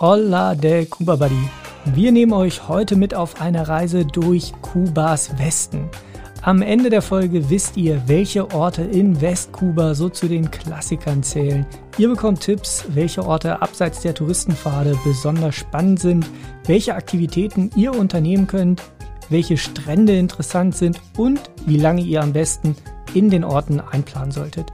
Hola de Cuba Buddy. Wir nehmen euch heute mit auf eine Reise durch Kubas Westen. Am Ende der Folge wisst ihr, welche Orte in Westkuba so zu den Klassikern zählen. Ihr bekommt Tipps, welche Orte abseits der Touristenpfade besonders spannend sind, welche Aktivitäten ihr unternehmen könnt, welche Strände interessant sind und wie lange ihr am besten in den Orten einplanen solltet.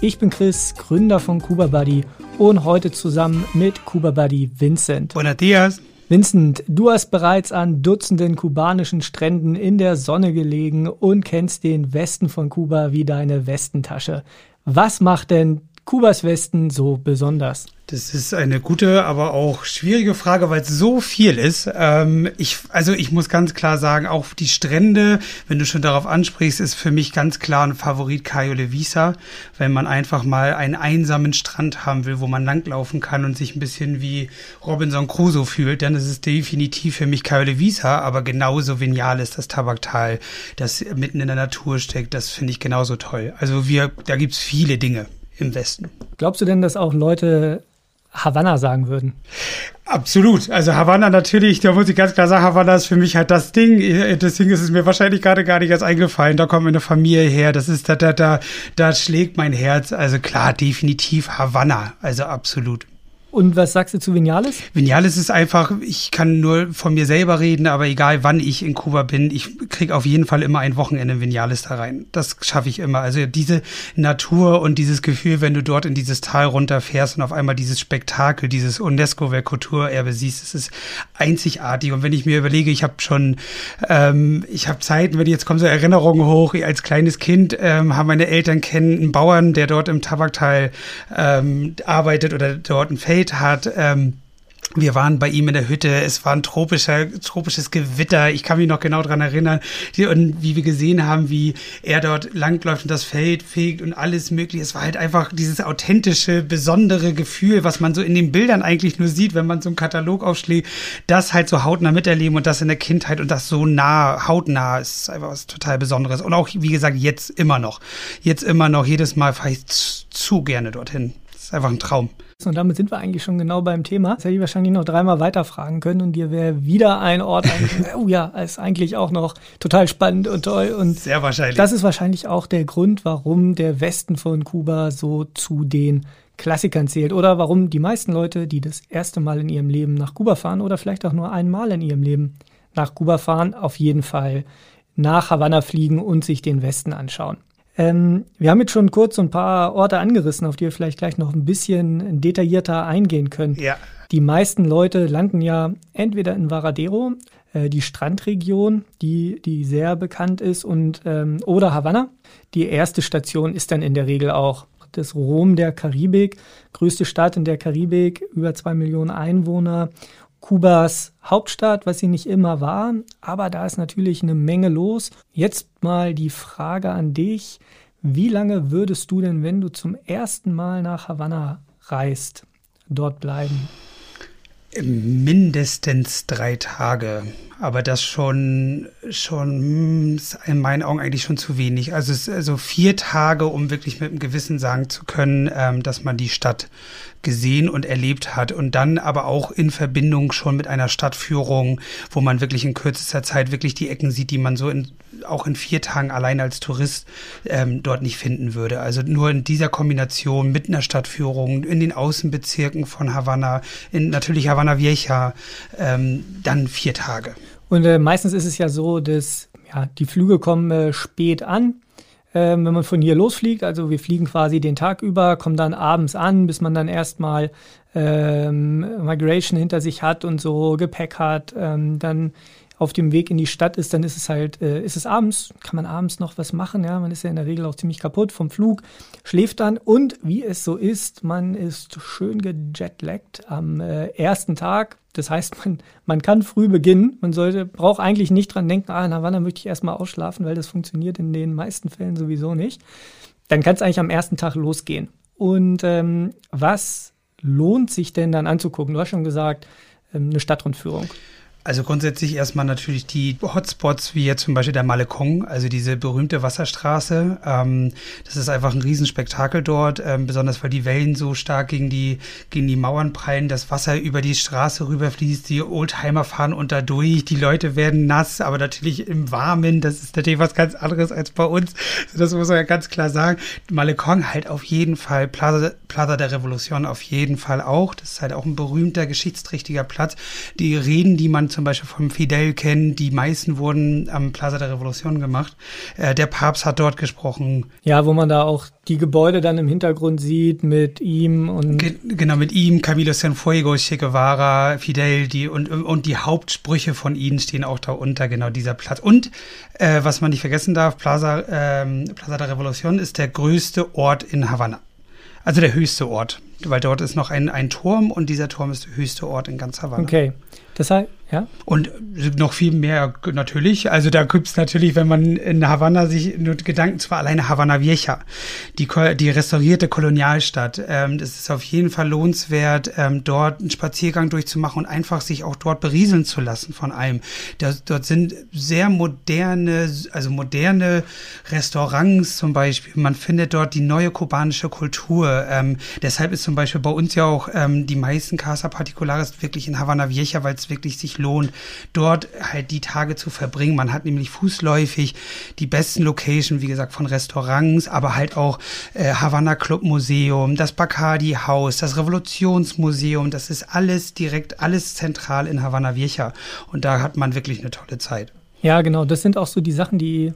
Ich bin Chris, Gründer von Kuba Buddy und heute zusammen mit Kuba Buddy Vincent. Buenos dias. Vincent, du hast bereits an Dutzenden kubanischen Stränden in der Sonne gelegen und kennst den Westen von Kuba wie deine Westentasche. Was macht denn Kubas Westen so besonders? Das ist eine gute, aber auch schwierige Frage, weil es so viel ist. Ähm, ich, also ich muss ganz klar sagen, auch die Strände, wenn du schon darauf ansprichst, ist für mich ganz klar ein Favorit Cayo de Visa, wenn man einfach mal einen einsamen Strand haben will, wo man langlaufen kann und sich ein bisschen wie Robinson Crusoe fühlt, dann ist es definitiv für mich Cayo de Visa, aber genauso genial ist das Tabaktal, das mitten in der Natur steckt, das finde ich genauso toll. Also wir, da gibt's viele Dinge im Westen. Glaubst du denn, dass auch Leute Havanna sagen würden? Absolut. Also Havanna natürlich, da muss ich ganz klar sagen, Havanna ist für mich halt das Ding. Deswegen ist es mir wahrscheinlich gerade gar nicht erst eingefallen. Da kommt meine Familie her. Das ist, da, da, da, da schlägt mein Herz. Also klar, definitiv Havanna. Also absolut. Und was sagst du zu Vinales? Vinales ist einfach, ich kann nur von mir selber reden, aber egal wann ich in Kuba bin, ich kriege auf jeden Fall immer ein Wochenende in Vinales da rein. Das schaffe ich immer. Also diese Natur und dieses Gefühl, wenn du dort in dieses Tal runterfährst und auf einmal dieses Spektakel, dieses UNESCO-Weltkulturerbe siehst, es ist einzigartig. Und wenn ich mir überlege, ich habe schon, ähm, ich habe Zeiten, wenn jetzt kommen so Erinnerungen hoch, als kleines Kind ähm, haben meine Eltern kennen einen Bauern, der dort im Tabaktal ähm, arbeitet oder dort ein Feld gedreht hat. Ähm, wir waren bei ihm in der Hütte. Es war ein tropischer, tropisches Gewitter. Ich kann mich noch genau dran erinnern. Und wie wir gesehen haben, wie er dort langläuft und das Feld fegt und alles mögliche. Es war halt einfach dieses authentische, besondere Gefühl, was man so in den Bildern eigentlich nur sieht, wenn man so einen Katalog aufschlägt. Das halt so hautnah miterleben und das in der Kindheit und das so nah, hautnah ist einfach was total Besonderes. Und auch, wie gesagt, jetzt immer noch. Jetzt immer noch. Jedes Mal fahre ich zu gerne dorthin. Ist einfach ein Traum. Und damit sind wir eigentlich schon genau beim Thema. Das hätte ich wahrscheinlich noch dreimal weiterfragen können und dir wäre wieder ein Ort oh ja, ist eigentlich auch noch total spannend und toll. Und Sehr wahrscheinlich. Das ist wahrscheinlich auch der Grund, warum der Westen von Kuba so zu den Klassikern zählt oder warum die meisten Leute, die das erste Mal in ihrem Leben nach Kuba fahren oder vielleicht auch nur einmal in ihrem Leben nach Kuba fahren, auf jeden Fall nach Havanna fliegen und sich den Westen anschauen. Ähm, wir haben jetzt schon kurz so ein paar Orte angerissen, auf die wir vielleicht gleich noch ein bisschen detaillierter eingehen können. Ja. Die meisten Leute landen ja entweder in Varadero, äh, die Strandregion, die, die sehr bekannt ist, und, ähm, oder Havanna. Die erste Station ist dann in der Regel auch das Rom der Karibik, größte Stadt in der Karibik, über zwei Millionen Einwohner Kubas Hauptstadt, was sie nicht immer war. Aber da ist natürlich eine Menge los. Jetzt mal die Frage an dich. Wie lange würdest du denn, wenn du zum ersten Mal nach Havanna reist, dort bleiben? Mindestens drei Tage. Aber das schon, schon hm, in meinen Augen eigentlich schon zu wenig. Also, es, also vier Tage, um wirklich mit einem Gewissen sagen zu können, ähm, dass man die Stadt gesehen und erlebt hat und dann aber auch in Verbindung schon mit einer Stadtführung, wo man wirklich in kürzester Zeit wirklich die Ecken sieht, die man so in, auch in vier Tagen allein als Tourist ähm, dort nicht finden würde. Also nur in dieser Kombination mit einer Stadtführung in den Außenbezirken von Havanna, in natürlich Havanna Vieja, ähm, dann vier Tage. Und äh, meistens ist es ja so, dass ja, die Flüge kommen äh, spät an ähm, wenn man von hier losfliegt. Also wir fliegen quasi den Tag über, kommen dann abends an, bis man dann erstmal ähm, Migration hinter sich hat und so Gepäck hat, ähm, dann auf dem Weg in die Stadt ist, dann ist es halt, äh, ist es abends, kann man abends noch was machen, ja, man ist ja in der Regel auch ziemlich kaputt vom Flug, schläft dann und wie es so ist, man ist schön gejetlaggt am äh, ersten Tag. Das heißt, man, man kann früh beginnen. Man sollte, braucht eigentlich nicht dran denken, ah, na wann, möchte ich erstmal ausschlafen, weil das funktioniert in den meisten Fällen sowieso nicht. Dann kann es eigentlich am ersten Tag losgehen. Und ähm, was lohnt sich denn dann anzugucken? Du hast schon gesagt, ähm, eine Stadtrundführung. Also grundsätzlich erstmal natürlich die Hotspots, wie jetzt zum Beispiel der Malekong, also diese berühmte Wasserstraße. Ähm, das ist einfach ein Riesenspektakel dort, ähm, besonders weil die Wellen so stark gegen die, gegen die Mauern prallen, das Wasser über die Straße rüberfließt, die Oldtimer fahren unter durch, die Leute werden nass, aber natürlich im Warmen, das ist natürlich was ganz anderes als bei uns. Das muss man ja ganz klar sagen. Malekong halt auf jeden Fall, Plaza, Plaza der Revolution auf jeden Fall auch. Das ist halt auch ein berühmter, geschichtsträchtiger Platz. Die Reden, die man zum Beispiel vom Fidel kennen. Die meisten wurden am Plaza der Revolution gemacht. Äh, der Papst hat dort gesprochen. Ja, wo man da auch die Gebäude dann im Hintergrund sieht mit ihm und. Ge genau, mit ihm, Camilo Cienfuegos, Che Guevara, Fidel, die und, und die Hauptsprüche von ihnen stehen auch da unter, genau dieser Platz. Und äh, was man nicht vergessen darf, Plaza, ähm, Plaza der Revolution ist der größte Ort in Havanna. Also der höchste Ort, weil dort ist noch ein, ein Turm und dieser Turm ist der höchste Ort in ganz Havanna. Okay. Das heißt, ja. Und noch viel mehr natürlich. Also da gibt's natürlich, wenn man in Havanna sich nur Gedanken, zwar alleine Havanna Vieja, die, die restaurierte Kolonialstadt. Ähm, das ist auf jeden Fall lohnenswert, ähm, dort einen Spaziergang durchzumachen und einfach sich auch dort berieseln zu lassen von allem. Da, dort sind sehr moderne, also moderne Restaurants zum Beispiel. Man findet dort die neue kubanische Kultur. Ähm, deshalb ist zum Beispiel bei uns ja auch ähm, die meisten Casa Particulares wirklich in Havanna Vieja, weil es wirklich sich lohnt, dort halt die Tage zu verbringen. Man hat nämlich fußläufig die besten Locations, wie gesagt, von Restaurants, aber halt auch äh, Havanna Club Museum, das Bacardi Haus, das Revolutionsmuseum. Das ist alles direkt, alles zentral in Havanna Vieja. Und da hat man wirklich eine tolle Zeit. Ja, genau. Das sind auch so die Sachen, die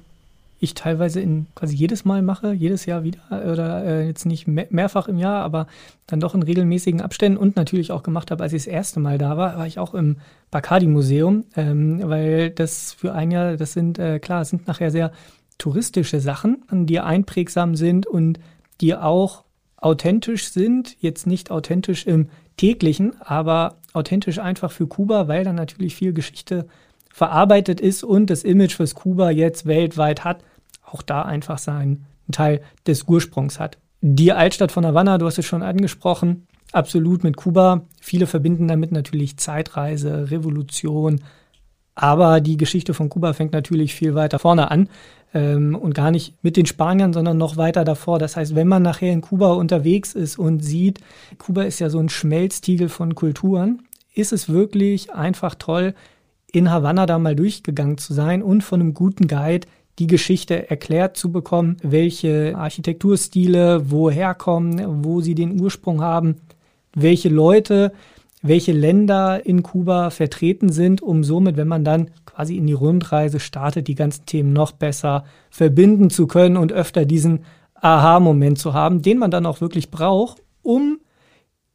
ich teilweise in quasi jedes Mal mache, jedes Jahr wieder oder äh, jetzt nicht mehr, mehrfach im Jahr, aber dann doch in regelmäßigen Abständen und natürlich auch gemacht habe, als ich das erste Mal da war, war ich auch im Bacardi Museum, ähm, weil das für ein Jahr, das sind äh, klar, es sind nachher sehr touristische Sachen, die einprägsam sind und die auch authentisch sind, jetzt nicht authentisch im täglichen, aber authentisch einfach für Kuba, weil da natürlich viel Geschichte verarbeitet ist und das Image, was Kuba jetzt weltweit hat, auch da einfach seinen Teil des Ursprungs hat. Die Altstadt von Havanna, du hast es schon angesprochen, absolut mit Kuba. Viele verbinden damit natürlich Zeitreise, Revolution. Aber die Geschichte von Kuba fängt natürlich viel weiter vorne an ähm, und gar nicht mit den Spaniern, sondern noch weiter davor. Das heißt, wenn man nachher in Kuba unterwegs ist und sieht, Kuba ist ja so ein Schmelztiegel von Kulturen, ist es wirklich einfach toll, in Havanna da mal durchgegangen zu sein und von einem guten Guide die Geschichte erklärt zu bekommen, welche Architekturstile woher kommen, wo sie den Ursprung haben, welche Leute, welche Länder in Kuba vertreten sind, um somit, wenn man dann quasi in die Rundreise startet, die ganzen Themen noch besser verbinden zu können und öfter diesen Aha-Moment zu haben, den man dann auch wirklich braucht, um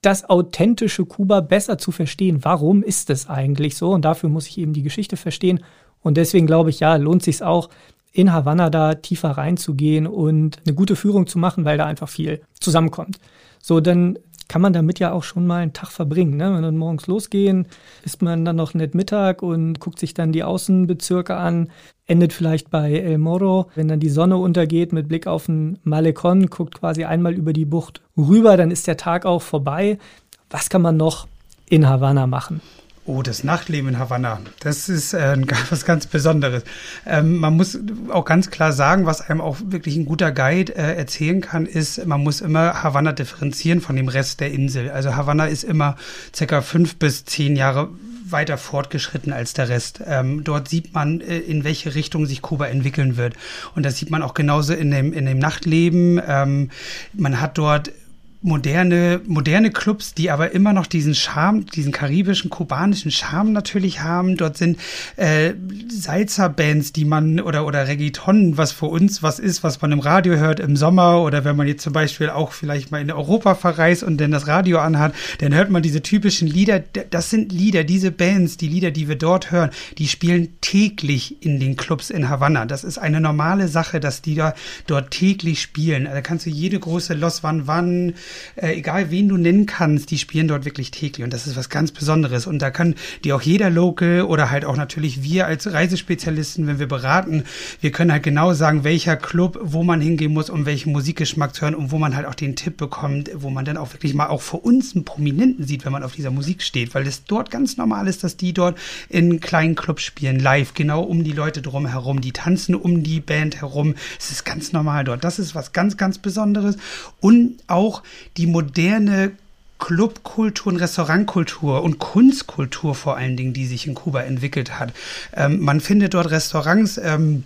das authentische Kuba besser zu verstehen. Warum ist es eigentlich so? Und dafür muss ich eben die Geschichte verstehen. Und deswegen glaube ich, ja, lohnt sich auch, in Havanna da tiefer reinzugehen und eine gute Führung zu machen, weil da einfach viel zusammenkommt. So, dann kann man damit ja auch schon mal einen Tag verbringen. Ne? Wenn wir morgens losgehen, isst man dann noch nett Mittag und guckt sich dann die Außenbezirke an, endet vielleicht bei El Moro. Wenn dann die Sonne untergeht mit Blick auf den Malecon, guckt quasi einmal über die Bucht rüber, dann ist der Tag auch vorbei. Was kann man noch in Havanna machen? Oh, das Nachtleben in Havanna, das ist äh, was ganz Besonderes. Ähm, man muss auch ganz klar sagen, was einem auch wirklich ein guter Guide äh, erzählen kann, ist, man muss immer Havanna differenzieren von dem Rest der Insel. Also Havanna ist immer circa fünf bis zehn Jahre weiter fortgeschritten als der Rest. Ähm, dort sieht man, äh, in welche Richtung sich Kuba entwickeln wird. Und das sieht man auch genauso in dem, in dem Nachtleben. Ähm, man hat dort moderne, moderne Clubs, die aber immer noch diesen Charme, diesen karibischen, kubanischen Charme natürlich haben. Dort sind äh, Salsa-Bands, die man oder oder Reggaeton, was für uns was ist, was man im Radio hört im Sommer oder wenn man jetzt zum Beispiel auch vielleicht mal in Europa verreist und dann das Radio anhat, dann hört man diese typischen Lieder. Das sind Lieder, diese Bands, die Lieder, die wir dort hören, die spielen täglich in den Clubs in Havanna. Das ist eine normale Sache, dass die da dort täglich spielen. Also kannst du jede große Los Van Van äh, egal wen du nennen kannst, die spielen dort wirklich täglich und das ist was ganz Besonderes und da kann die auch jeder Local oder halt auch natürlich wir als Reisespezialisten, wenn wir beraten, wir können halt genau sagen, welcher Club, wo man hingehen muss, um welchen Musikgeschmack zu hören und wo man halt auch den Tipp bekommt, wo man dann auch wirklich mal auch für uns einen Prominenten sieht, wenn man auf dieser Musik steht, weil es dort ganz normal ist, dass die dort in kleinen Clubs spielen, live, genau um die Leute drum herum, die tanzen um die Band herum. Es ist ganz normal dort. Das ist was ganz, ganz Besonderes. Und auch die moderne Clubkultur und Restaurantkultur und Kunstkultur vor allen Dingen, die sich in Kuba entwickelt hat. Ähm, man findet dort Restaurants, ähm,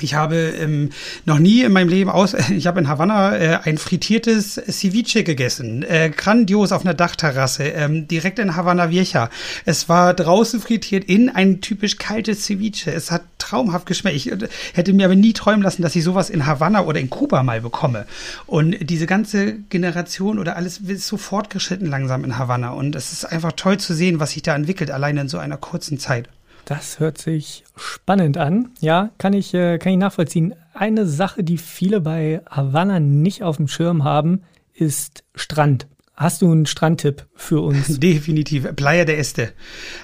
ich habe ähm, noch nie in meinem Leben aus, ich habe in Havanna äh, ein frittiertes Ceviche gegessen, äh, grandios auf einer Dachterrasse, ähm, direkt in Havanna Vieja. Es war draußen frittiert in ein typisch kaltes Ceviche. Es hat traumhaft geschmeckt. Ich äh, hätte mir aber nie träumen lassen, dass ich sowas in Havanna oder in Kuba mal bekomme. Und diese ganze Generation oder alles ist so fortgeschritten langsam in Havanna. Und es ist einfach toll zu sehen, was sich da entwickelt, alleine in so einer kurzen Zeit. Das hört sich spannend an. Ja, kann ich, äh, kann ich nachvollziehen. Eine Sache, die viele bei Havanna nicht auf dem Schirm haben, ist Strand. Hast du einen Strandtipp für uns? Definitiv. Playa de Este.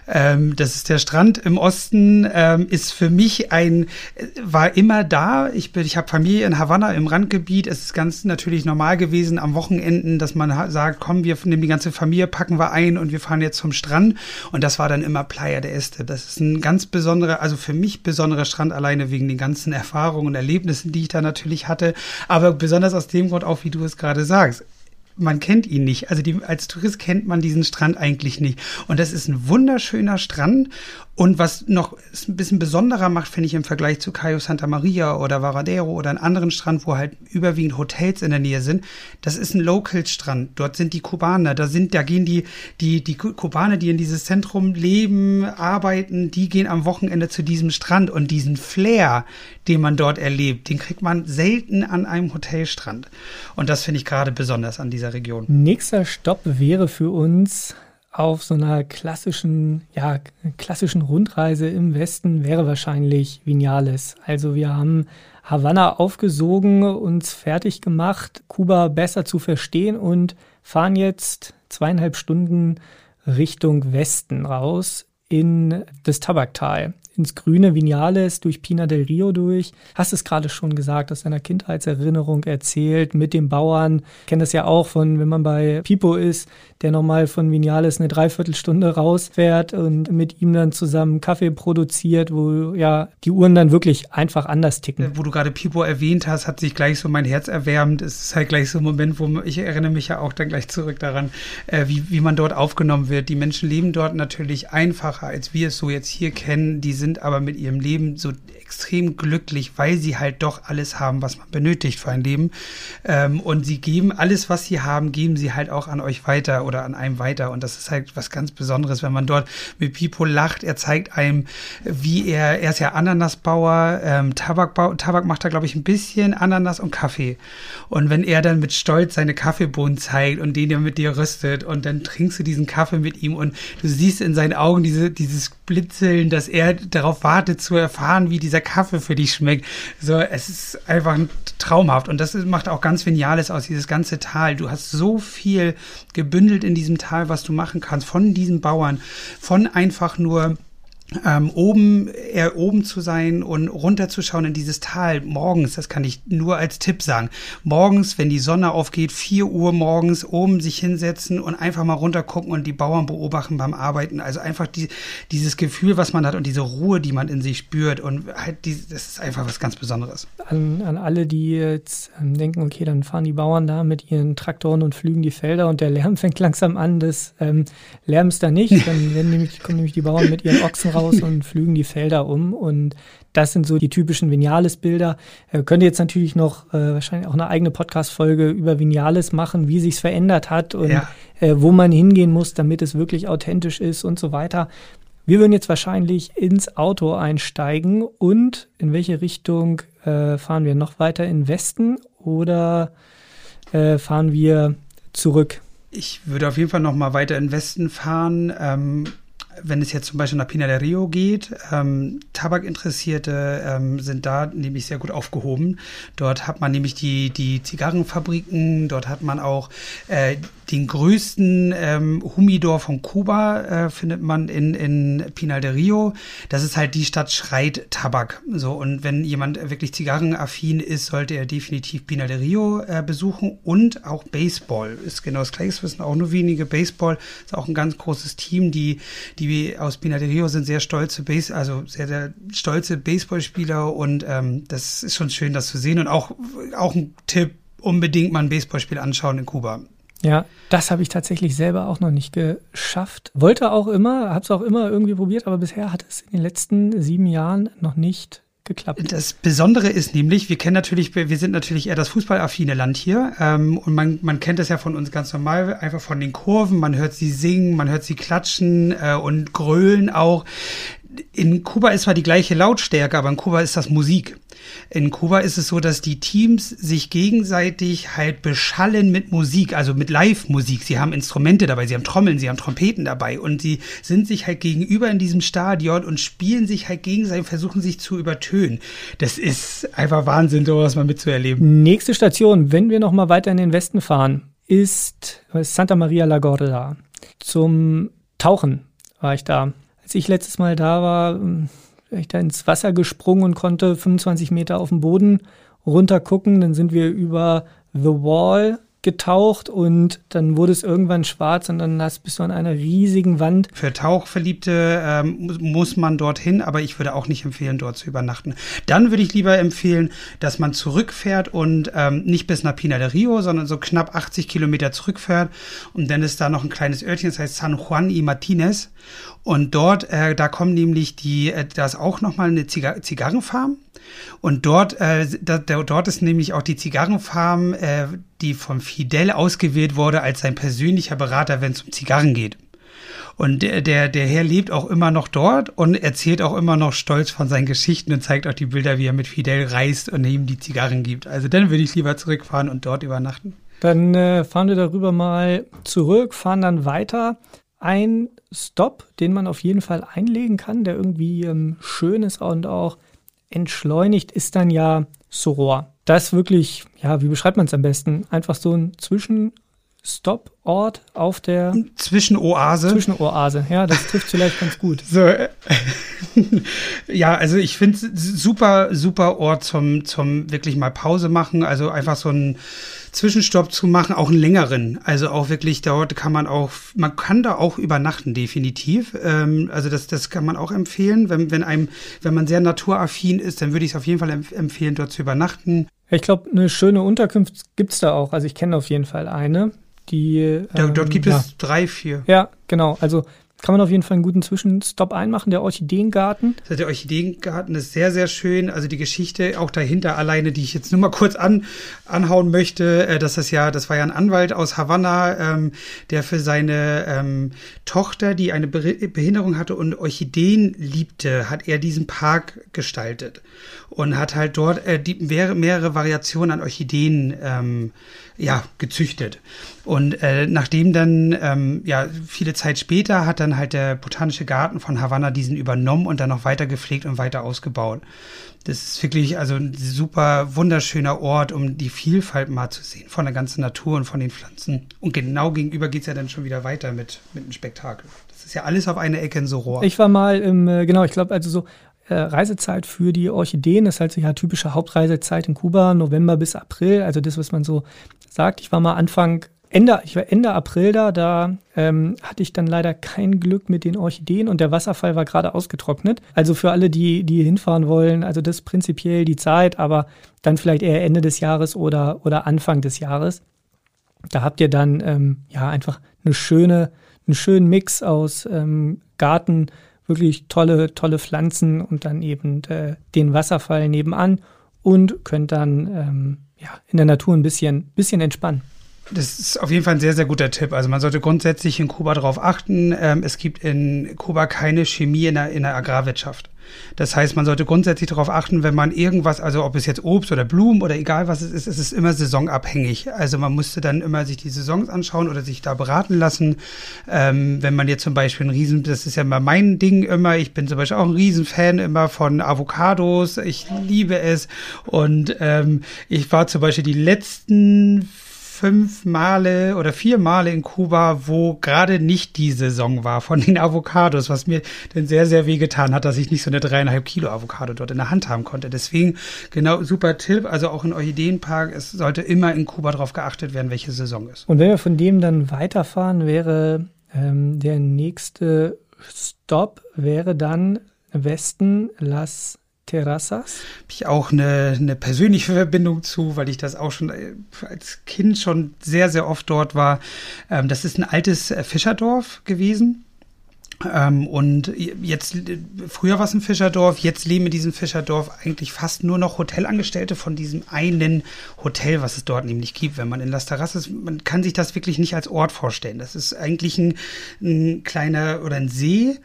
Ähm, das ist der Strand im Osten, ähm, ist für mich ein, war immer da. Ich bin, ich habe Familie in Havanna im Randgebiet. Es ist ganz natürlich normal gewesen am Wochenenden, dass man sagt, komm, wir nehmen die ganze Familie, packen wir ein und wir fahren jetzt zum Strand. Und das war dann immer Playa de Este. Das ist ein ganz besonderer, also für mich besonderer Strand alleine wegen den ganzen Erfahrungen und Erlebnissen, die ich da natürlich hatte. Aber besonders aus dem Grund auch, wie du es gerade sagst man kennt ihn nicht. Also die, als Tourist kennt man diesen Strand eigentlich nicht. Und das ist ein wunderschöner Strand und was noch ein bisschen besonderer macht, finde ich im Vergleich zu Cayo Santa Maria oder Varadero oder einen anderen Strand, wo halt überwiegend Hotels in der Nähe sind, das ist ein Local-Strand. Dort sind die Kubaner, da sind, da gehen die, die, die Kubaner, die in dieses Zentrum leben, arbeiten, die gehen am Wochenende zu diesem Strand und diesen Flair, den man dort erlebt, den kriegt man selten an einem Hotelstrand. Und das finde ich gerade besonders an dieser Region. Nächster Stopp wäre für uns auf so einer klassischen, ja, klassischen Rundreise im Westen wäre wahrscheinlich Vinales. Also wir haben Havanna aufgesogen, uns fertig gemacht, Kuba besser zu verstehen und fahren jetzt zweieinhalb Stunden Richtung Westen raus in das Tabaktal ins grüne Vinales durch Pina del Rio durch. Hast es gerade schon gesagt, aus deiner Kindheitserinnerung erzählt mit dem Bauern. Ich kenne das ja auch von, wenn man bei Pipo ist, der nochmal von Vinales eine Dreiviertelstunde rausfährt und mit ihm dann zusammen Kaffee produziert, wo ja die Uhren dann wirklich einfach anders ticken. Wo du gerade Pipo erwähnt hast, hat sich gleich so mein Herz erwärmt. Es ist halt gleich so ein Moment, wo ich erinnere mich ja auch dann gleich zurück daran, äh, wie, wie man dort aufgenommen wird. Die Menschen leben dort natürlich einfacher, als wir es so jetzt hier kennen. Die sind aber mit ihrem Leben so extrem glücklich, weil sie halt doch alles haben, was man benötigt für ein Leben. Ähm, und sie geben alles, was sie haben, geben sie halt auch an euch weiter oder an einem weiter. Und das ist halt was ganz Besonderes, wenn man dort mit Pipo lacht. Er zeigt einem, wie er, er ist ja Ananasbauer, ähm, Tabakbau, Tabak macht er, glaube ich, ein bisschen Ananas und Kaffee. Und wenn er dann mit Stolz seine Kaffeebohnen zeigt und den er mit dir rüstet und dann trinkst du diesen Kaffee mit ihm und du siehst in seinen Augen diese, dieses Blitzeln, dass er darauf wartet zu erfahren, wie dieser Kaffee für dich schmeckt. So, es ist einfach traumhaft und das macht auch ganz Vinales aus, dieses ganze Tal. Du hast so viel gebündelt in diesem Tal, was du machen kannst, von diesen Bauern, von einfach nur ähm, oben, eher oben zu sein und runterzuschauen in dieses Tal morgens, das kann ich nur als Tipp sagen. Morgens, wenn die Sonne aufgeht, vier Uhr morgens oben sich hinsetzen und einfach mal runtergucken und die Bauern beobachten beim Arbeiten. Also einfach die, dieses Gefühl, was man hat und diese Ruhe, die man in sich spürt und halt, die, das ist einfach was ganz Besonderes. An, an alle, die jetzt ähm, denken, okay, dann fahren die Bauern da mit ihren Traktoren und flügen die Felder und der Lärm fängt langsam an, das ähm, Lärms da nicht. Dann werden nämlich, kommen nämlich die Bauern mit ihren Ochsen raus raus und pflügen die Felder um. Und das sind so die typischen Vinales-Bilder. Äh, könnt ihr jetzt natürlich noch äh, wahrscheinlich auch eine eigene Podcast-Folge über Vinales machen, wie sich's verändert hat und ja. äh, wo man hingehen muss, damit es wirklich authentisch ist und so weiter. Wir würden jetzt wahrscheinlich ins Auto einsteigen und in welche Richtung äh, fahren wir noch weiter in Westen oder äh, fahren wir zurück? Ich würde auf jeden Fall noch mal weiter in Westen fahren. Ähm, wenn es jetzt zum Beispiel nach Pina del Rio geht, ähm, Tabakinteressierte ähm, sind da nämlich sehr gut aufgehoben. Dort hat man nämlich die, die Zigarrenfabriken, dort hat man auch äh, den größten ähm, Humidor von Kuba, äh, findet man in, in Pinal del Rio. Das ist halt die Stadt schreit Tabak. So, und wenn jemand wirklich zigarrenaffin ist, sollte er definitiv Pinal del Rio äh, besuchen und auch Baseball. Ist genau das gleiche, wissen auch nur wenige. Baseball ist auch ein ganz großes Team, die, die aus Pinal del Rio sind sehr stolze Base, also sehr, sehr stolze Baseballspieler und ähm, das ist schon schön, das zu sehen. Und auch, auch ein Tipp, unbedingt mal ein Baseballspiel anschauen in Kuba. Ja, das habe ich tatsächlich selber auch noch nicht geschafft. Wollte auch immer, habe es auch immer irgendwie probiert, aber bisher hat es in den letzten sieben Jahren noch nicht geklappt. Das Besondere ist nämlich, wir kennen natürlich, wir sind natürlich eher das fußballaffine Land hier ähm, und man, man kennt das ja von uns ganz normal, einfach von den Kurven, man hört sie singen, man hört sie klatschen äh, und grölen auch. In Kuba ist zwar die gleiche Lautstärke, aber in Kuba ist das Musik. In Kuba ist es so, dass die Teams sich gegenseitig halt beschallen mit Musik, also mit Live-Musik. Sie haben Instrumente dabei, sie haben Trommeln, sie haben Trompeten dabei und sie sind sich halt gegenüber in diesem Stadion und spielen sich halt gegenseitig, versuchen sich zu übertönen. Das ist einfach Wahnsinn, sowas mal mitzuerleben. Nächste Station, wenn wir noch mal weiter in den Westen fahren, ist Santa Maria la Gorda. Zum Tauchen war ich da. Als ich letztes Mal da war, ich da ins Wasser gesprungen und konnte 25 Meter auf dem Boden runter gucken. Dann sind wir über The Wall getaucht und dann wurde es irgendwann schwarz und dann hast, bist du an einer riesigen Wand. Für Tauchverliebte ähm, muss man dorthin, aber ich würde auch nicht empfehlen, dort zu übernachten. Dann würde ich lieber empfehlen, dass man zurückfährt und ähm, nicht bis nach Pina del Rio, sondern so knapp 80 Kilometer zurückfährt und dann ist da noch ein kleines Örtchen, das heißt San Juan y Martinez und dort, äh, da kommen nämlich die, äh, da ist auch nochmal eine Ziga Zigarrenfarm. Und dort, äh, da, dort ist nämlich auch die Zigarrenfarm, äh, die vom Fidel ausgewählt wurde als sein persönlicher Berater, wenn es um Zigarren geht. Und der, der, der Herr lebt auch immer noch dort und erzählt auch immer noch stolz von seinen Geschichten und zeigt auch die Bilder, wie er mit Fidel reist und ihm die Zigarren gibt. Also dann würde ich lieber zurückfahren und dort übernachten. Dann äh, fahren wir darüber mal zurück, fahren dann weiter ein Stop, den man auf jeden Fall einlegen kann, der irgendwie ähm, schön ist und auch entschleunigt, ist dann ja Soror. Das wirklich, ja, wie beschreibt man es am besten? Einfach so ein Zwischenstopp-Ort auf der Zwischenoase. Zwischenoase, ja, das trifft vielleicht ganz gut. So, äh, ja, also ich finde es super, super Ort zum, zum wirklich mal Pause machen. Also einfach so ein Zwischenstopp zu machen, auch einen längeren. Also auch wirklich dort kann man auch, man kann da auch übernachten, definitiv. Ähm, also das, das kann man auch empfehlen. Wenn, wenn einem, wenn man sehr naturaffin ist, dann würde ich es auf jeden Fall empfehlen, dort zu übernachten. Ich glaube, eine schöne Unterkunft gibt es da auch. Also ich kenne auf jeden Fall eine. Die, da, dort ähm, gibt ja. es drei, vier. Ja, genau. Also kann man auf jeden Fall einen guten Zwischenstopp einmachen, der Orchideengarten. Der Orchideengarten ist sehr, sehr schön. Also die Geschichte auch dahinter alleine, die ich jetzt nur mal kurz an, anhauen möchte, äh, dass das ja, das war ja ein Anwalt aus Havanna, ähm, der für seine ähm, Tochter, die eine Behinderung hatte und Orchideen liebte, hat er diesen Park gestaltet und hat halt dort äh, die, mehrere, mehrere Variationen an Orchideen ähm, ja, gezüchtet. Und äh, nachdem dann, ähm, ja, viele Zeit später hat dann halt der Botanische Garten von Havanna diesen übernommen und dann noch weiter gepflegt und weiter ausgebaut. Das ist wirklich also ein super wunderschöner Ort, um die Vielfalt mal zu sehen von der ganzen Natur und von den Pflanzen. Und genau gegenüber geht's ja dann schon wieder weiter mit, mit einem Spektakel. Das ist ja alles auf eine Ecke in Soror. Ich war mal im, äh, genau, ich glaube, also so äh, Reisezeit für die Orchideen ist halt so ja typische Hauptreisezeit in Kuba, November bis April, also das, was man so sagt. Ich war mal Anfang, Ende, ich war Ende April da, da ähm, hatte ich dann leider kein Glück mit den Orchideen und der Wasserfall war gerade ausgetrocknet. Also für alle, die, die hinfahren wollen, also das prinzipiell die Zeit, aber dann vielleicht eher Ende des Jahres oder, oder Anfang des Jahres. Da habt ihr dann ähm, ja einfach eine schöne, einen schönen Mix aus ähm, Garten, wirklich tolle, tolle Pflanzen und dann eben äh, den Wasserfall nebenan und könnt dann ähm, ja, in der Natur ein bisschen, bisschen entspannen. Das ist auf jeden Fall ein sehr, sehr guter Tipp. Also man sollte grundsätzlich in Kuba darauf achten. Ähm, es gibt in Kuba keine Chemie in der, in der Agrarwirtschaft. Das heißt, man sollte grundsätzlich darauf achten, wenn man irgendwas, also ob es jetzt Obst oder Blumen oder egal was es ist, es ist immer saisonabhängig. Also man musste dann immer sich die Saisons anschauen oder sich da beraten lassen. Ähm, wenn man jetzt zum Beispiel ein Riesen, das ist ja immer mein Ding immer, ich bin zum Beispiel auch ein Riesenfan immer von Avocados. Ich liebe es. Und ähm, ich war zum Beispiel die letzten fünf Male oder vier Male in Kuba, wo gerade nicht die Saison war von den Avocados, was mir dann sehr, sehr weh getan hat, dass ich nicht so eine dreieinhalb Kilo Avocado dort in der Hand haben konnte. Deswegen, genau, super Tipp. Also auch in Orchideenpark, es sollte immer in Kuba darauf geachtet werden, welche Saison ist. Und wenn wir von dem dann weiterfahren, wäre ähm, der nächste Stop wäre dann Westen Las Terrassas? Habe ich auch eine, eine persönliche Verbindung zu, weil ich das auch schon äh, als Kind schon sehr, sehr oft dort war. Ähm, das ist ein altes äh, Fischerdorf gewesen. Ähm, und jetzt, früher war es ein Fischerdorf, jetzt leben in diesem Fischerdorf eigentlich fast nur noch Hotelangestellte von diesem einen Hotel, was es dort nämlich gibt. Wenn man in Las Terrassas, man kann sich das wirklich nicht als Ort vorstellen. Das ist eigentlich ein, ein kleiner oder ein See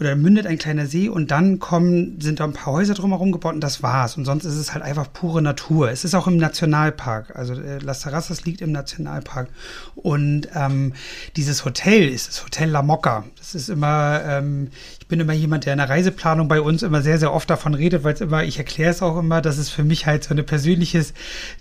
oder mündet ein kleiner See und dann kommen, sind da ein paar Häuser drumherum gebaut und das war's. Und sonst ist es halt einfach pure Natur. Es ist auch im Nationalpark. Also äh, Las Terrassas liegt im Nationalpark. Und ähm, dieses Hotel ist das Hotel La Mocca. Das ist immer, ähm, bin immer jemand, der in der Reiseplanung bei uns immer sehr, sehr oft davon redet, weil es immer, ich erkläre es auch immer, dass es für mich halt so ein persönliches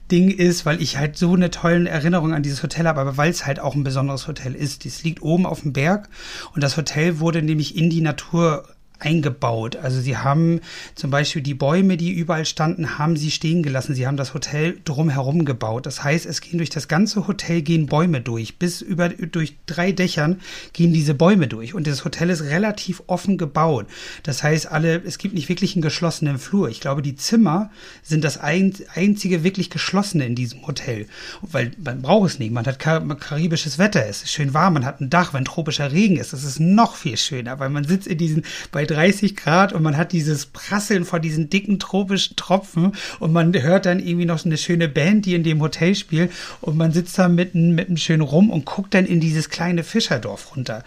Ding ist, weil ich halt so eine tolle Erinnerung an dieses Hotel habe, aber weil es halt auch ein besonderes Hotel ist. Es liegt oben auf dem Berg und das Hotel wurde nämlich in die Natur Natur eingebaut. Also sie haben zum Beispiel die Bäume, die überall standen, haben sie stehen gelassen. Sie haben das Hotel drumherum gebaut. Das heißt, es gehen durch das ganze Hotel gehen Bäume durch. Bis über durch drei Dächern gehen diese Bäume durch. Und das Hotel ist relativ offen gebaut. Das heißt, alle, es gibt nicht wirklich einen geschlossenen Flur. Ich glaube, die Zimmer sind das ein, einzige wirklich geschlossene in diesem Hotel. Weil man braucht es nicht. Man hat kar karibisches Wetter. Es ist schön warm. Man hat ein Dach, wenn tropischer Regen ist. Das ist noch viel schöner, weil man sitzt in diesen, bei 30 Grad und man hat dieses Prasseln von diesen dicken tropischen Tropfen und man hört dann irgendwie noch eine schöne Band, die in dem Hotel spielt und man sitzt da mitten, mitten schön rum und guckt dann in dieses kleine Fischerdorf runter.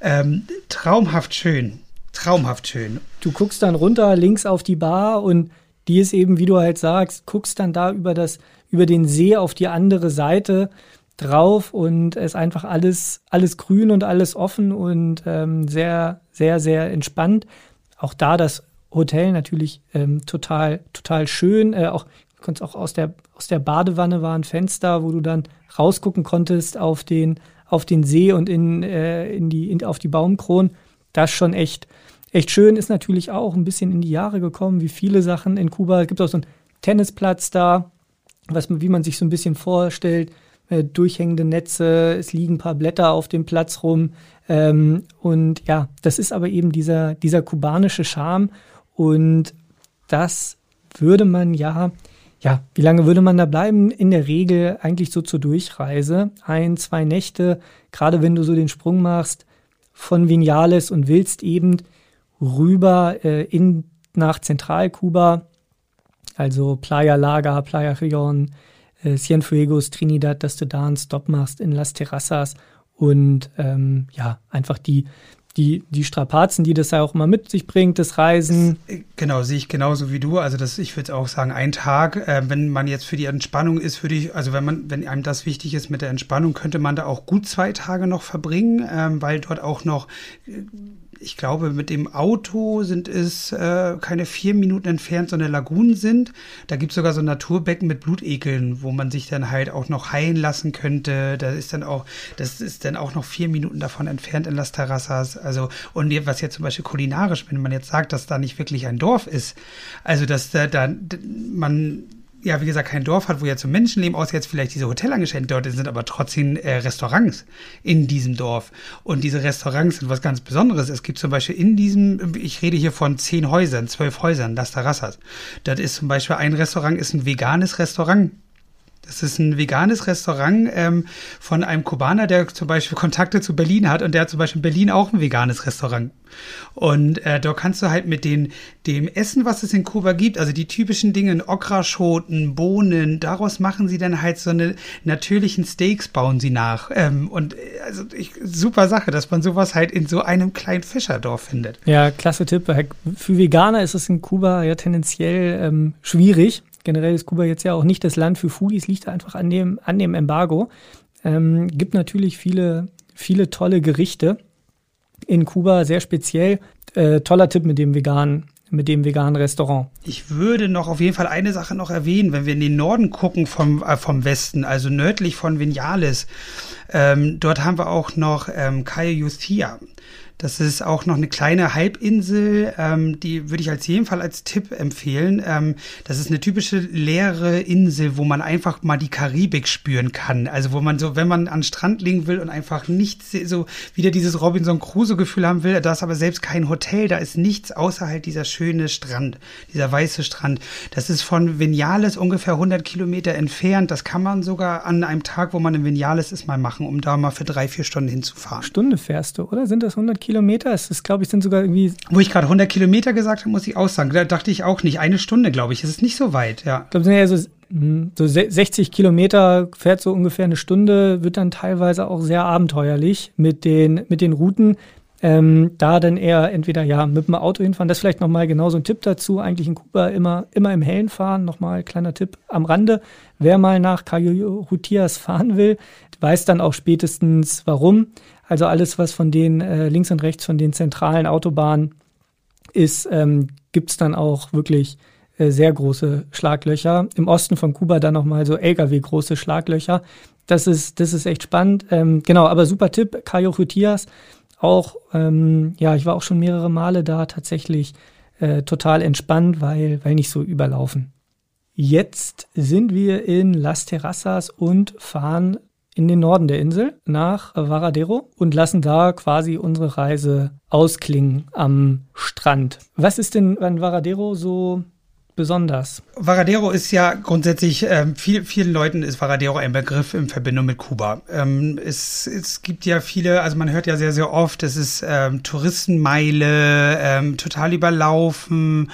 Ähm, traumhaft schön. Traumhaft schön. Du guckst dann runter links auf die Bar und die ist eben, wie du halt sagst, guckst dann da über das, über den See auf die andere Seite drauf und es einfach alles, alles grün und alles offen und ähm, sehr, sehr, sehr entspannt. Auch da das Hotel natürlich ähm, total, total schön. Äh, auch, du auch aus der, aus der Badewanne war ein Fenster, wo du dann rausgucken konntest auf den, auf den See und in, äh, in die, in, auf die Baumkronen. Das schon echt, echt schön. Ist natürlich auch ein bisschen in die Jahre gekommen, wie viele Sachen in Kuba. Es gibt auch so einen Tennisplatz da, was, wie man sich so ein bisschen vorstellt äh, durchhängende Netze, es liegen ein paar Blätter auf dem Platz rum. Ähm, und ja, das ist aber eben dieser, dieser kubanische Charme. Und das würde man ja, ja, wie lange würde man da bleiben? In der Regel eigentlich so zur Durchreise. Ein, zwei Nächte, gerade wenn du so den Sprung machst von Vinales und willst eben rüber äh, in, nach Zentralkuba, also Playa Laga, Playa Rigon, äh, Cienfuegos, Trinidad, dass du da einen Stop machst in Las Terrassas und ähm, ja, einfach die, die, die Strapazen, die das ja auch immer mit sich bringt, das Reisen. Äh, genau, sehe ich genauso wie du. Also das, ich würde auch sagen, ein Tag, äh, wenn man jetzt für die Entspannung ist, würde ich, also wenn man, wenn einem das wichtig ist mit der Entspannung, könnte man da auch gut zwei Tage noch verbringen, ähm, weil dort auch noch äh, ich glaube, mit dem Auto sind es äh, keine vier Minuten entfernt, sondern Lagunen sind. Da gibt es sogar so ein Naturbecken mit Blutekeln, wo man sich dann halt auch noch heilen lassen könnte. Da ist dann auch, das ist dann auch noch vier Minuten davon entfernt in Las Terrassas. Also, und was jetzt zum Beispiel kulinarisch, wenn man jetzt sagt, dass da nicht wirklich ein Dorf ist, also dass da, da man ja, wie gesagt, kein Dorf hat, wo ja zum Menschenleben aus jetzt vielleicht diese Hotelangestellten dort sind, aber trotzdem äh, Restaurants in diesem Dorf. Und diese Restaurants sind was ganz Besonderes. Es gibt zum Beispiel in diesem, ich rede hier von zehn Häusern, zwölf Häusern, Las Terrassas. Das ist zum Beispiel ein Restaurant, ist ein veganes Restaurant. Das ist ein veganes Restaurant ähm, von einem Kubaner, der zum Beispiel Kontakte zu Berlin hat und der hat zum Beispiel in Berlin auch ein veganes Restaurant. Und äh, da kannst du halt mit den, dem Essen, was es in Kuba gibt, also die typischen Dinge, Okraschoten, Bohnen, daraus machen sie dann halt so eine natürlichen Steaks, bauen sie nach. Ähm, und äh, also ich, super Sache, dass man sowas halt in so einem kleinen Fischerdorf findet. Ja, klasse Tipp. Für Veganer ist es in Kuba ja tendenziell ähm, schwierig. Generell ist Kuba jetzt ja auch nicht das Land für Foodies, liegt einfach an dem, an dem Embargo. Ähm, gibt natürlich viele, viele tolle Gerichte in Kuba sehr speziell. Äh, toller Tipp mit dem veganen mit dem veganen Restaurant. Ich würde noch auf jeden Fall eine Sache noch erwähnen, wenn wir in den Norden gucken vom, äh, vom Westen, also nördlich von Vinales, ähm, dort haben wir auch noch ähm, Cayuthia. Das ist auch noch eine kleine Halbinsel, ähm, die würde ich als jeden Fall als Tipp empfehlen. Ähm, das ist eine typische leere Insel, wo man einfach mal die Karibik spüren kann. Also wo man so, wenn man an Strand liegen will und einfach nichts, so wieder dieses Robinson Crusoe-Gefühl haben will, da ist aber selbst kein Hotel, da ist nichts außer halt dieser schöne Strand, dieser weiße Strand. Das ist von Vinales ungefähr 100 Kilometer entfernt. Das kann man sogar an einem Tag, wo man in Vinales ist, mal machen, um da mal für drei, vier Stunden hinzufahren. Stunde fährst du, oder? Sind das 100 Kilometer. Es ist, glaube ich, sind sogar irgendwie. Wo ich gerade 100 Kilometer gesagt habe, muss ich auch sagen. Da dachte ich auch nicht. Eine Stunde, glaube ich. Es ist nicht so weit, ja. Ich glaube, sind ja so, hm, so 60 Kilometer, fährt so ungefähr eine Stunde, wird dann teilweise auch sehr abenteuerlich mit den, mit den Routen. Ähm, da dann eher entweder ja mit dem Auto hinfahren. Das ist vielleicht nochmal genau so ein Tipp dazu. Eigentlich in Kuba immer, immer im Hellen fahren. Nochmal kleiner Tipp am Rande. Wer mal nach Cayutias fahren will, weiß dann auch spätestens warum. Also alles, was von den äh, links und rechts von den zentralen Autobahnen ist, ähm, gibt es dann auch wirklich äh, sehr große Schlaglöcher. Im Osten von Kuba dann nochmal so LKW-große Schlaglöcher. Das ist, das ist echt spannend. Ähm, genau, aber super Tipp, Cayo Jutias. Auch, ähm, ja, ich war auch schon mehrere Male da tatsächlich äh, total entspannt, weil, weil nicht so überlaufen. Jetzt sind wir in Las Terrazas und fahren in den Norden der Insel nach Varadero und lassen da quasi unsere Reise ausklingen am Strand. Was ist denn an Varadero so besonders? Varadero ist ja grundsätzlich, ähm, viel, vielen Leuten ist Varadero ein Begriff in Verbindung mit Kuba. Ähm, es, es gibt ja viele, also man hört ja sehr, sehr oft, es ist ähm, Touristenmeile, ähm, total überlaufen.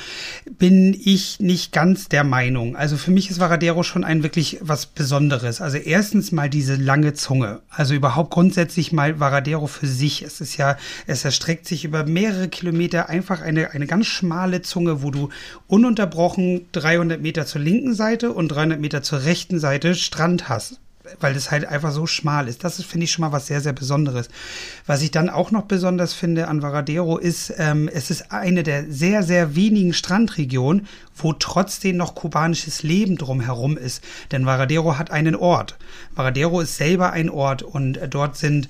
Bin ich nicht ganz der Meinung. Also für mich ist Varadero schon ein wirklich was Besonderes. Also erstens mal diese lange Zunge. Also überhaupt grundsätzlich mal Varadero für sich. Es ist ja, es erstreckt sich über mehrere Kilometer einfach eine, eine ganz schmale Zunge, wo du ununterbrochen ununterbrochen 300 Meter zur linken Seite und 300 Meter zur rechten Seite Strand hast weil das halt einfach so schmal ist. Das finde ich, schon mal was sehr, sehr Besonderes. Was ich dann auch noch besonders finde an Varadero ist, ähm, es ist eine der sehr, sehr wenigen Strandregionen, wo trotzdem noch kubanisches Leben drumherum ist. Denn Varadero hat einen Ort. Varadero ist selber ein Ort und dort sind,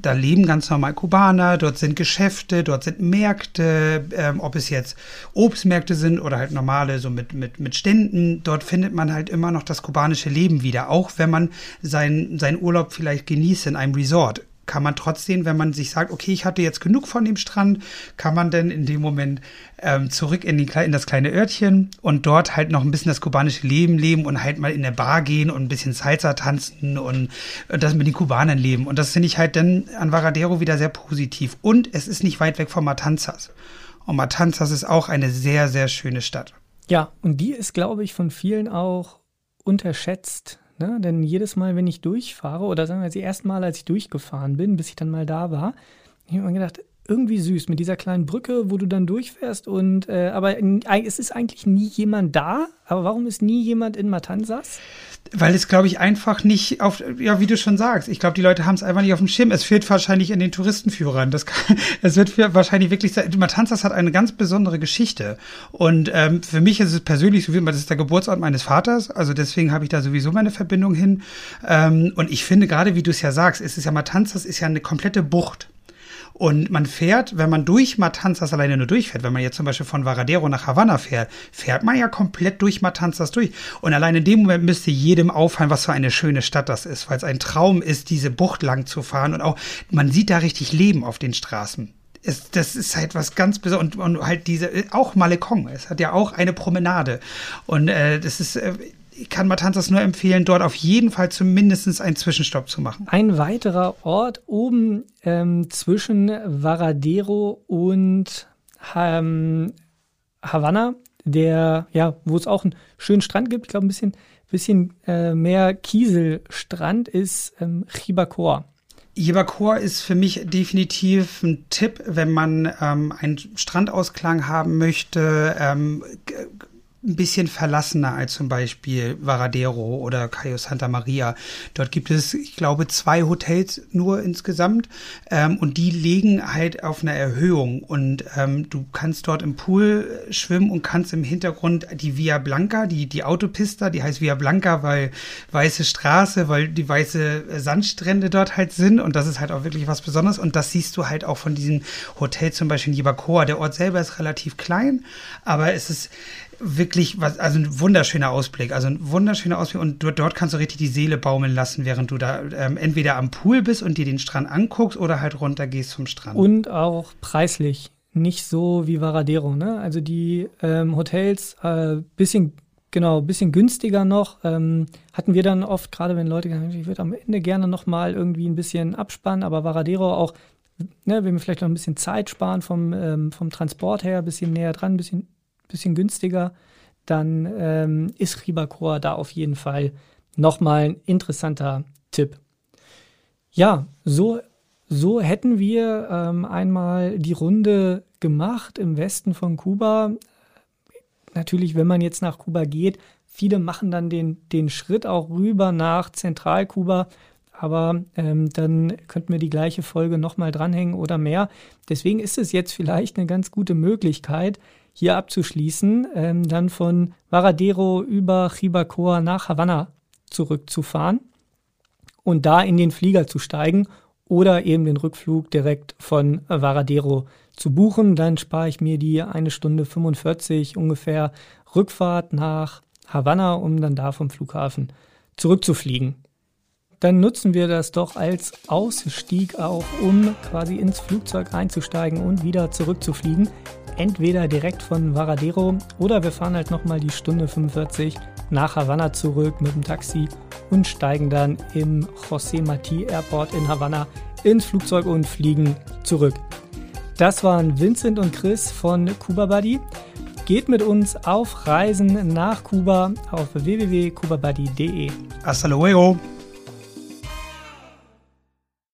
da leben ganz normal Kubaner, dort sind Geschäfte, dort sind Märkte, ähm, ob es jetzt Obstmärkte sind oder halt normale, so mit, mit, mit Ständen. Dort findet man halt immer noch das kubanische Leben wieder, auch wenn man sein, sein Urlaub vielleicht genießt in einem Resort kann man trotzdem, wenn man sich sagt, okay, ich hatte jetzt genug von dem Strand, kann man dann in dem Moment ähm, zurück in, die, in das kleine Örtchen und dort halt noch ein bisschen das kubanische Leben leben und halt mal in der Bar gehen und ein bisschen Salsa tanzen und, und das mit den Kubanern leben. Und das finde ich halt dann an Varadero wieder sehr positiv. Und es ist nicht weit weg von Matanzas. Und Matanzas ist auch eine sehr, sehr schöne Stadt. Ja, und die ist, glaube ich, von vielen auch unterschätzt Ne? Denn jedes Mal, wenn ich durchfahre, oder sagen wir das erste Mal, als ich durchgefahren bin, bis ich dann mal da war, ich habe mir gedacht, irgendwie süß mit dieser kleinen Brücke, wo du dann durchfährst und äh, aber es ist eigentlich nie jemand da. Aber warum ist nie jemand in Matanzas? Weil es, glaube ich, einfach nicht auf, ja, wie du schon sagst, ich glaube, die Leute haben es einfach nicht auf dem Schirm. Es fehlt wahrscheinlich in den Touristenführern. Das kann, es wird wahrscheinlich wirklich sein. Matanzas hat eine ganz besondere Geschichte. Und ähm, für mich ist es persönlich so wie das ist der Geburtsort meines Vaters. Also deswegen habe ich da sowieso meine Verbindung hin. Ähm, und ich finde gerade, wie du es ja sagst, es ist ja Matanzas ist ja eine komplette Bucht. Und man fährt, wenn man durch Matanzas alleine nur durchfährt, wenn man jetzt zum Beispiel von Varadero nach Havanna fährt, fährt man ja komplett durch Matanzas durch. Und allein in dem Moment müsste jedem auffallen, was für eine schöne Stadt das ist, weil es ein Traum ist, diese Bucht lang zu fahren und auch, man sieht da richtig Leben auf den Straßen. Es, das ist halt was ganz Besonderes. Und, und halt diese, auch Malekong, es hat ja auch eine Promenade. Und äh, das ist, äh, ich kann Matanzas nur empfehlen, dort auf jeden Fall zumindest einen Zwischenstopp zu machen. Ein weiterer Ort oben ähm, zwischen Varadero und ähm, Havanna, der, ja, wo es auch einen schönen Strand gibt, ich glaube ein bisschen, bisschen äh, mehr Kieselstrand ist ähm, Chibacor. Jebakor ist für mich definitiv ein Tipp, wenn man ähm, einen Strandausklang haben möchte. Ähm, ein bisschen verlassener als zum Beispiel Varadero oder Cayo Santa Maria. Dort gibt es, ich glaube, zwei Hotels nur insgesamt ähm, und die liegen halt auf einer Erhöhung und ähm, du kannst dort im Pool schwimmen und kannst im Hintergrund die Via Blanca, die, die Autopista, die heißt Via Blanca, weil weiße Straße, weil die weiße Sandstrände dort halt sind und das ist halt auch wirklich was Besonderes und das siehst du halt auch von diesem Hotel zum Beispiel in Jibacoa. Der Ort selber ist relativ klein, aber es ist wirklich was, also ein wunderschöner Ausblick, also ein wunderschöner Ausblick und dort, dort kannst du richtig die Seele baumeln lassen, während du da ähm, entweder am Pool bist und dir den Strand anguckst oder halt runter gehst zum Strand. Und auch preislich nicht so wie Varadero, ne? Also die ähm, Hotels äh, bisschen genau bisschen günstiger noch ähm, hatten wir dann oft gerade wenn Leute gesagt ich würde am Ende gerne noch mal irgendwie ein bisschen abspannen, aber Varadero auch ne, wenn wir vielleicht noch ein bisschen Zeit sparen vom ähm, vom Transport her, ein bisschen näher dran, ein bisschen bisschen günstiger, dann ähm, ist Ribacoa da auf jeden Fall nochmal ein interessanter Tipp. Ja, so, so hätten wir ähm, einmal die Runde gemacht im Westen von Kuba. Natürlich, wenn man jetzt nach Kuba geht, viele machen dann den, den Schritt auch rüber nach Zentralkuba, aber ähm, dann könnten wir die gleiche Folge nochmal dranhängen oder mehr. Deswegen ist es jetzt vielleicht eine ganz gute Möglichkeit, hier abzuschließen, ähm, dann von Varadero über Chibacoa nach Havanna zurückzufahren und da in den Flieger zu steigen oder eben den Rückflug direkt von Varadero zu buchen. Dann spare ich mir die eine Stunde 45 ungefähr Rückfahrt nach Havanna, um dann da vom Flughafen zurückzufliegen. Dann nutzen wir das doch als Ausstieg auch, um quasi ins Flugzeug einzusteigen und wieder zurückzufliegen entweder direkt von Varadero oder wir fahren halt nochmal die Stunde 45 nach Havanna zurück mit dem Taxi und steigen dann im José Martí Airport in Havanna ins Flugzeug und fliegen zurück. Das waren Vincent und Chris von Cuba Buddy. Geht mit uns auf Reisen nach Kuba auf www.cubabuddy.de. Hasta luego!